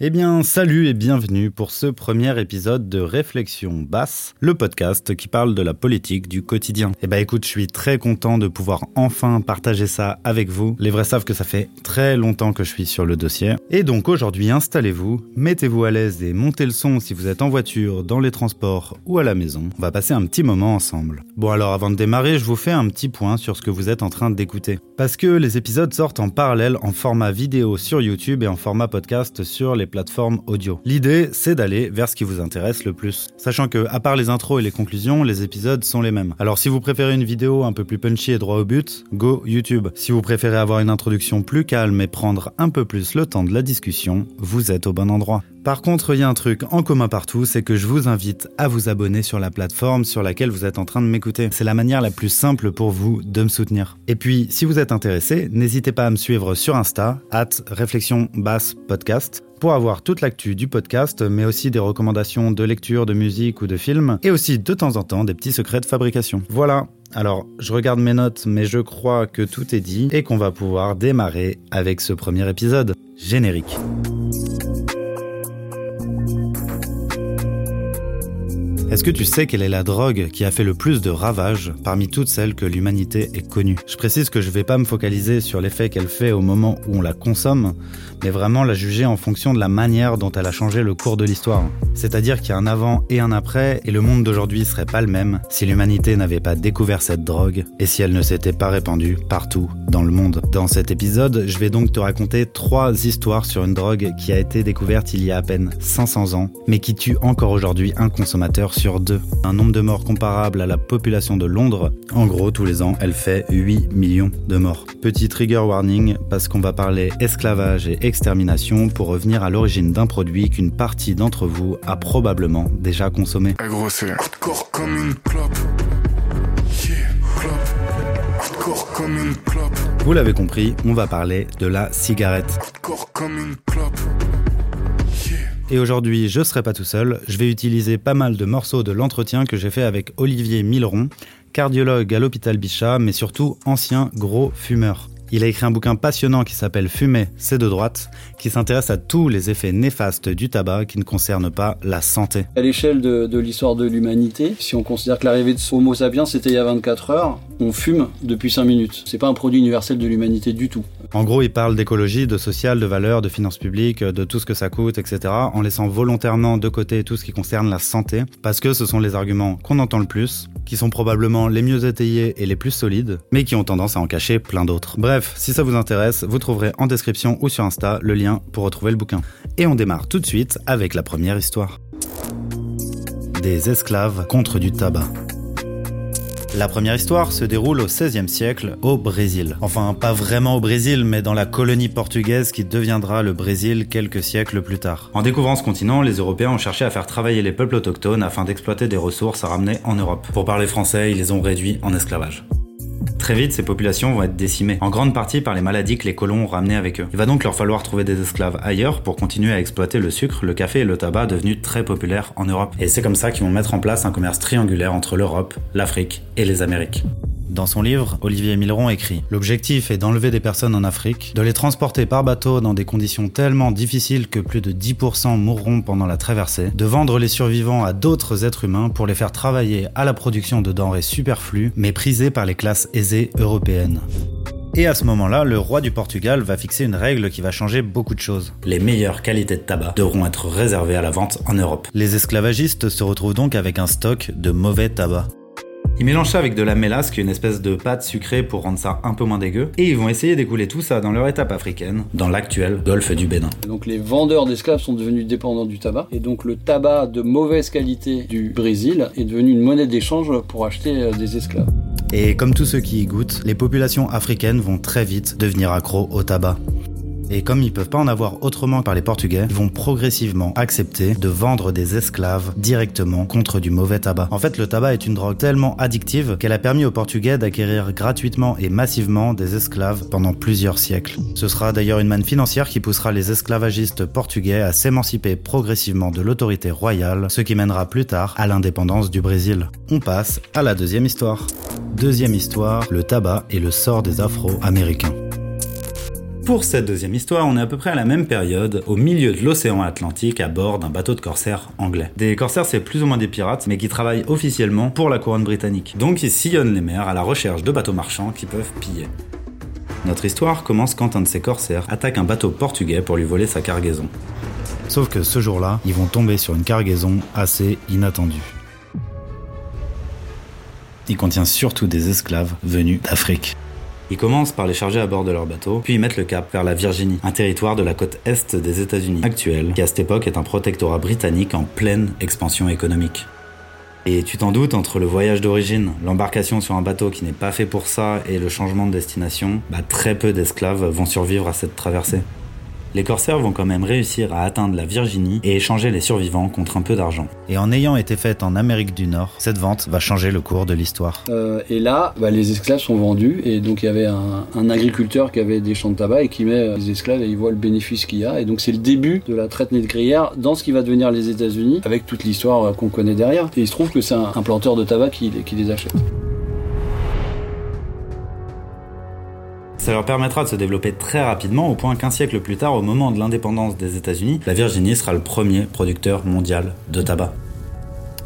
Eh bien, salut et bienvenue pour ce premier épisode de Réflexion Basse, le podcast qui parle de la politique du quotidien. Eh ben écoute, je suis très content de pouvoir enfin partager ça avec vous. Les vrais savent que ça fait très longtemps que je suis sur le dossier. Et donc aujourd'hui, installez-vous, mettez-vous à l'aise et montez le son si vous êtes en voiture, dans les transports ou à la maison. On va passer un petit moment ensemble. Bon alors avant de démarrer, je vous fais un petit point sur ce que vous êtes en train d'écouter. Parce que les épisodes sortent en parallèle en format vidéo sur YouTube et en format podcast sur les plateformes audio. L'idée, c'est d'aller vers ce qui vous intéresse le plus. Sachant que, à part les intros et les conclusions, les épisodes sont les mêmes. Alors si vous préférez une vidéo un peu plus punchy et droit au but, go YouTube. Si vous préférez avoir une introduction plus calme et prendre un peu plus le temps de la discussion, vous êtes au bon endroit. Par contre, il y a un truc en commun partout, c'est que je vous invite à vous abonner sur la plateforme sur laquelle vous êtes en train de m'écouter. C'est la manière la plus simple pour vous de me soutenir. Et puis, si vous êtes intéressé, n'hésitez pas à me suivre sur Insta, at réflexion basse podcast pour avoir toute l'actu du podcast, mais aussi des recommandations de lecture, de musique ou de films, et aussi de temps en temps des petits secrets de fabrication. Voilà. Alors, je regarde mes notes, mais je crois que tout est dit et qu'on va pouvoir démarrer avec ce premier épisode. Générique. Thank you. Est-ce que tu sais quelle est la drogue qui a fait le plus de ravages parmi toutes celles que l'humanité ait connues? Je précise que je ne vais pas me focaliser sur l'effet qu'elle fait au moment où on la consomme, mais vraiment la juger en fonction de la manière dont elle a changé le cours de l'histoire. C'est-à-dire qu'il y a un avant et un après, et le monde d'aujourd'hui serait pas le même si l'humanité n'avait pas découvert cette drogue et si elle ne s'était pas répandue partout dans le monde. Dans cet épisode, je vais donc te raconter trois histoires sur une drogue qui a été découverte il y a à peine 500 ans, mais qui tue encore aujourd'hui un consommateur sur deux. Un nombre de morts comparable à la population de Londres. En gros, tous les ans, elle fait 8 millions de morts. Petit trigger warning, parce qu'on va parler esclavage et extermination pour revenir à l'origine d'un produit qu'une partie d'entre vous a probablement déjà consommé. comme une comme une Vous l'avez compris, on va parler de la cigarette. comme une et aujourd'hui, je serai pas tout seul, je vais utiliser pas mal de morceaux de l'entretien que j'ai fait avec Olivier Milleron, cardiologue à l'hôpital Bichat, mais surtout ancien gros fumeur. Il a écrit un bouquin passionnant qui s'appelle Fumer, c'est de droite, qui s'intéresse à tous les effets néfastes du tabac qui ne concernent pas la santé. À l'échelle de, l'histoire de l'humanité, si on considère que l'arrivée de Homo sapiens c'était il y a 24 heures, on fume depuis 5 minutes. C'est pas un produit universel de l'humanité du tout. En gros, il parle d'écologie, de social, de valeurs, de finances publiques, de tout ce que ça coûte, etc., en laissant volontairement de côté tout ce qui concerne la santé, parce que ce sont les arguments qu'on entend le plus, qui sont probablement les mieux étayés et les plus solides, mais qui ont tendance à en cacher plein d'autres. Bref, si ça vous intéresse, vous trouverez en description ou sur Insta le lien pour retrouver le bouquin. Et on démarre tout de suite avec la première histoire. Des esclaves contre du tabac. La première histoire se déroule au XVIe siècle au Brésil. Enfin, pas vraiment au Brésil, mais dans la colonie portugaise qui deviendra le Brésil quelques siècles plus tard. En découvrant ce continent, les Européens ont cherché à faire travailler les peuples autochtones afin d'exploiter des ressources à ramener en Europe. Pour parler français, ils les ont réduits en esclavage. Très vite, ces populations vont être décimées, en grande partie par les maladies que les colons ont ramenées avec eux. Il va donc leur falloir trouver des esclaves ailleurs pour continuer à exploiter le sucre, le café et le tabac devenus très populaires en Europe. Et c'est comme ça qu'ils vont mettre en place un commerce triangulaire entre l'Europe, l'Afrique et les Amériques. Dans son livre, Olivier Milleron écrit L'objectif est d'enlever des personnes en Afrique, de les transporter par bateau dans des conditions tellement difficiles que plus de 10% mourront pendant la traversée, de vendre les survivants à d'autres êtres humains pour les faire travailler à la production de denrées superflues, mais prisées par les classes aisées européennes. Et à ce moment-là, le roi du Portugal va fixer une règle qui va changer beaucoup de choses. Les meilleures qualités de tabac devront être réservées à la vente en Europe. Les esclavagistes se retrouvent donc avec un stock de mauvais tabac. Ils mélangent ça avec de la mélasse, qui est une espèce de pâte sucrée pour rendre ça un peu moins dégueu, et ils vont essayer d'écouler tout ça dans leur étape africaine, dans l'actuel golfe du Bénin. Donc les vendeurs d'esclaves sont devenus dépendants du tabac, et donc le tabac de mauvaise qualité du Brésil est devenu une monnaie d'échange pour acheter euh, des esclaves. Et comme tous ceux qui y goûtent, les populations africaines vont très vite devenir accros au tabac. Et comme ils peuvent pas en avoir autrement par les Portugais, ils vont progressivement accepter de vendre des esclaves directement contre du mauvais tabac. En fait, le tabac est une drogue tellement addictive qu'elle a permis aux Portugais d'acquérir gratuitement et massivement des esclaves pendant plusieurs siècles. Ce sera d'ailleurs une manne financière qui poussera les esclavagistes portugais à s'émanciper progressivement de l'autorité royale, ce qui mènera plus tard à l'indépendance du Brésil. On passe à la deuxième histoire. Deuxième histoire, le tabac et le sort des Afro-Américains. Pour cette deuxième histoire, on est à peu près à la même période, au milieu de l'océan Atlantique, à bord d'un bateau de corsaires anglais. Des corsaires, c'est plus ou moins des pirates, mais qui travaillent officiellement pour la couronne britannique. Donc ils sillonnent les mers à la recherche de bateaux marchands qui peuvent piller. Notre histoire commence quand un de ces corsaires attaque un bateau portugais pour lui voler sa cargaison. Sauf que ce jour-là, ils vont tomber sur une cargaison assez inattendue. Il contient surtout des esclaves venus d'Afrique. Ils commencent par les charger à bord de leur bateau, puis ils mettent le cap vers la Virginie, un territoire de la côte est des États-Unis actuels, qui à cette époque est un protectorat britannique en pleine expansion économique. Et tu t'en doutes, entre le voyage d'origine, l'embarcation sur un bateau qui n'est pas fait pour ça et le changement de destination, bah, très peu d'esclaves vont survivre à cette traversée les corsaires vont quand même réussir à atteindre la Virginie et échanger les survivants contre un peu d'argent. Et en ayant été faite en Amérique du Nord, cette vente va changer le cours de l'histoire. Euh, et là, bah, les esclaves sont vendus et donc il y avait un, agriculteur qui avait des champs de tabac et qui met euh, les esclaves et il voit le bénéfice qu'il y a. Et donc c'est le début de la traite négrière dans ce qui va devenir les États-Unis avec toute l'histoire euh, qu'on connaît derrière. Et il se trouve que c'est un, planteur de tabac qui les achète. Ça leur permettra de se développer très rapidement au point qu'un siècle plus tard, au moment de l'indépendance des États-Unis, la Virginie sera le premier producteur mondial de tabac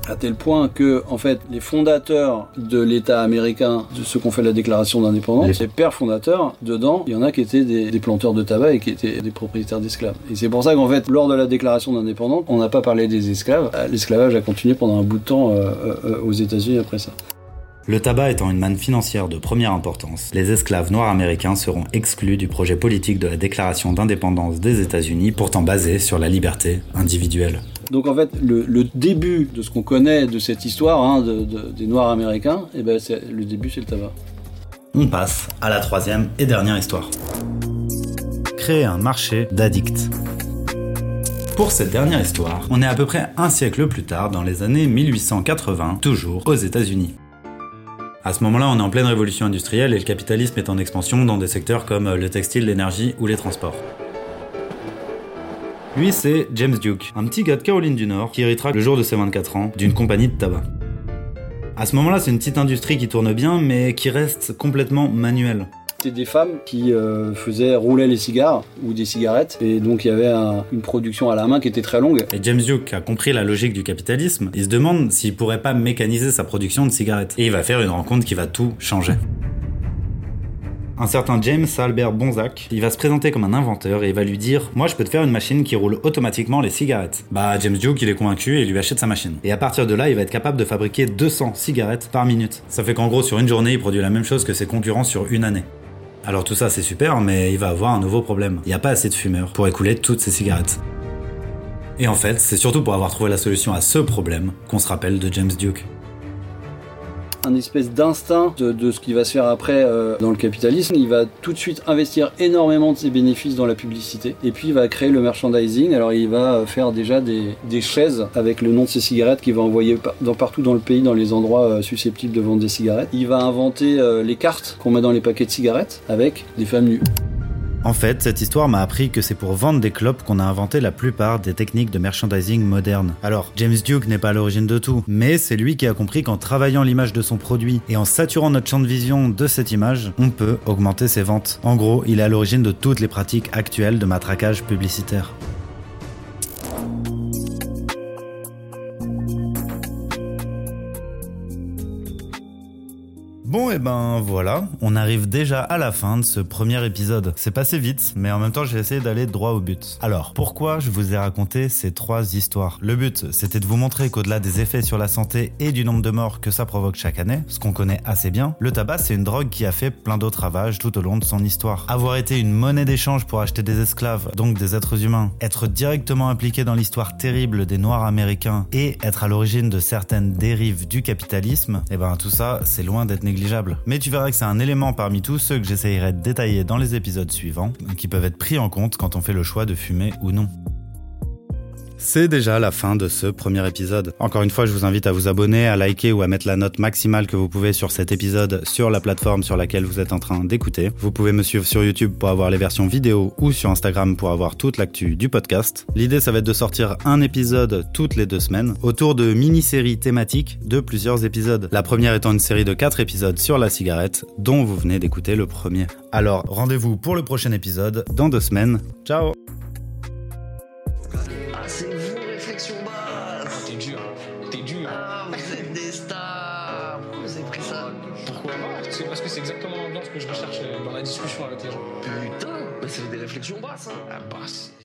à tel point que en fait les fondateurs de l'État américain, de ceux qu'on fait la déclaration d'indépendance, les pères fondateurs, dedans, il y en a qui étaient des, planteurs de tabac et qui étaient des propriétaires d'esclaves. Et c'est pour ça qu'en fait, lors de la déclaration d'indépendance, on n'a pas parlé des esclaves. L'esclavage a continué pendant un bout de temps euh, euh, aux États-Unis après ça. Le tabac étant une manne financière de première importance, les esclaves noirs américains seront exclus du projet politique de la Déclaration d'indépendance des États-Unis, pourtant basé sur la liberté individuelle. Donc en fait, le, début de ce qu'on connaît de cette histoire hein, des Noirs américains, eh ben le début c'est le tabac. On passe à la troisième et dernière histoire. Créer un marché d'addicts. Pour cette dernière histoire, on est à peu près un siècle plus tard, dans les années 1880, toujours aux États-Unis. À ce moment-là, on est en pleine révolution industrielle et le capitalisme est en expansion dans des secteurs comme le textile, l'énergie ou les transports. Lui, c'est James Duke, un petit gars de Caroline du Nord qui héritera le jour de ses 24 ans d'une compagnie de tabac. À ce moment-là, c'est une petite industrie qui tourne bien, mais qui reste complètement manuelle. Des femmes qui euh, faisaient rouler les cigares ou des cigarettes. Et donc il y avait une production à la main qui était très longue. Et James Duke a compris la logique du capitalisme. Il se demande s'il pourrait pas mécaniser sa production de cigarettes. Et il va faire une rencontre qui va tout changer. Un certain James Albert Bonzac, il va se présenter comme un inventeur et il va lui dire Moi je peux te faire une machine qui roule automatiquement les cigarettes. Bah James Duke il est convaincu et il lui achète sa machine. Et à partir de là il va être capable de fabriquer 200 cigarettes par minute. Ça fait qu'en gros sur une journée il produit la même chose que ses concurrents sur une année. Alors tout ça c'est super, mais il va avoir un nouveau problème. Il n'y a pas assez de fumeurs pour écouler toutes ces cigarettes. Et en fait, c'est surtout pour avoir trouvé la solution à ce problème qu'on se rappelle de James Duke un espèce d'instinct de, ce qui va se faire après euh, dans le capitalisme. Il va tout de suite investir énormément de ses bénéfices dans la publicité et puis il va créer le merchandising. Alors il va euh, faire déjà des, chaises avec le nom de ses cigarettes qu'il va envoyer partout dans le pays, dans les endroits euh, susceptibles de vendre des cigarettes. Il va inventer les cartes qu'on met dans les paquets de cigarettes avec des femmes nues. En fait, cette histoire m'a appris que c'est pour vendre des clopes qu'on a inventé la plupart des techniques de merchandising modernes. Alors, James Duke n'est pas à l'origine de tout, mais c'est lui qui a compris qu'en travaillant l'image de son produit et en saturant notre champ de vision de cette image, on peut augmenter ses ventes. En gros, il est à l'origine de toutes les pratiques actuelles de matraquage publicitaire. Et ben voilà, on arrive déjà à la fin de ce premier épisode. C'est passé vite, mais en même temps j'ai essayé d'aller droit au but. Alors, pourquoi je vous ai raconté ces trois histoires? Le but, c'était de vous montrer qu'au-delà des effets sur la santé et du nombre de morts que ça provoque chaque année, ce qu'on connaît assez bien, le tabac c'est une drogue qui a fait plein d'autres ravages tout au long de son histoire. Avoir été une monnaie d'échange pour acheter des esclaves, donc des êtres humains, être directement impliqué dans l'histoire terrible des Noirs américains et être à l'origine de certaines dérives du capitalisme, et eh ben tout ça c'est loin d'être mais tu verras que c'est un élément parmi tous ceux que j'essayerai de détailler dans les épisodes suivants, qui peuvent être pris en compte quand on fait le choix de fumer ou non. C'est déjà la fin de ce premier épisode. Encore une fois, je vous invite à vous abonner, à liker ou à mettre la note maximale que vous pouvez sur cet épisode sur la plateforme sur laquelle vous êtes en train d'écouter. Vous pouvez me suivre sur YouTube pour avoir les versions vidéo ou sur Instagram pour avoir toute l'actu du podcast. L'idée, ça va être de sortir un épisode toutes les deux semaines autour de mini-séries thématiques de plusieurs épisodes. La première étant une série de quatre épisodes sur la cigarette dont vous venez d'écouter le premier. Alors, rendez-vous pour le prochain épisode dans deux semaines. Ciao c'est des réflexions basses, hein. Ah bah,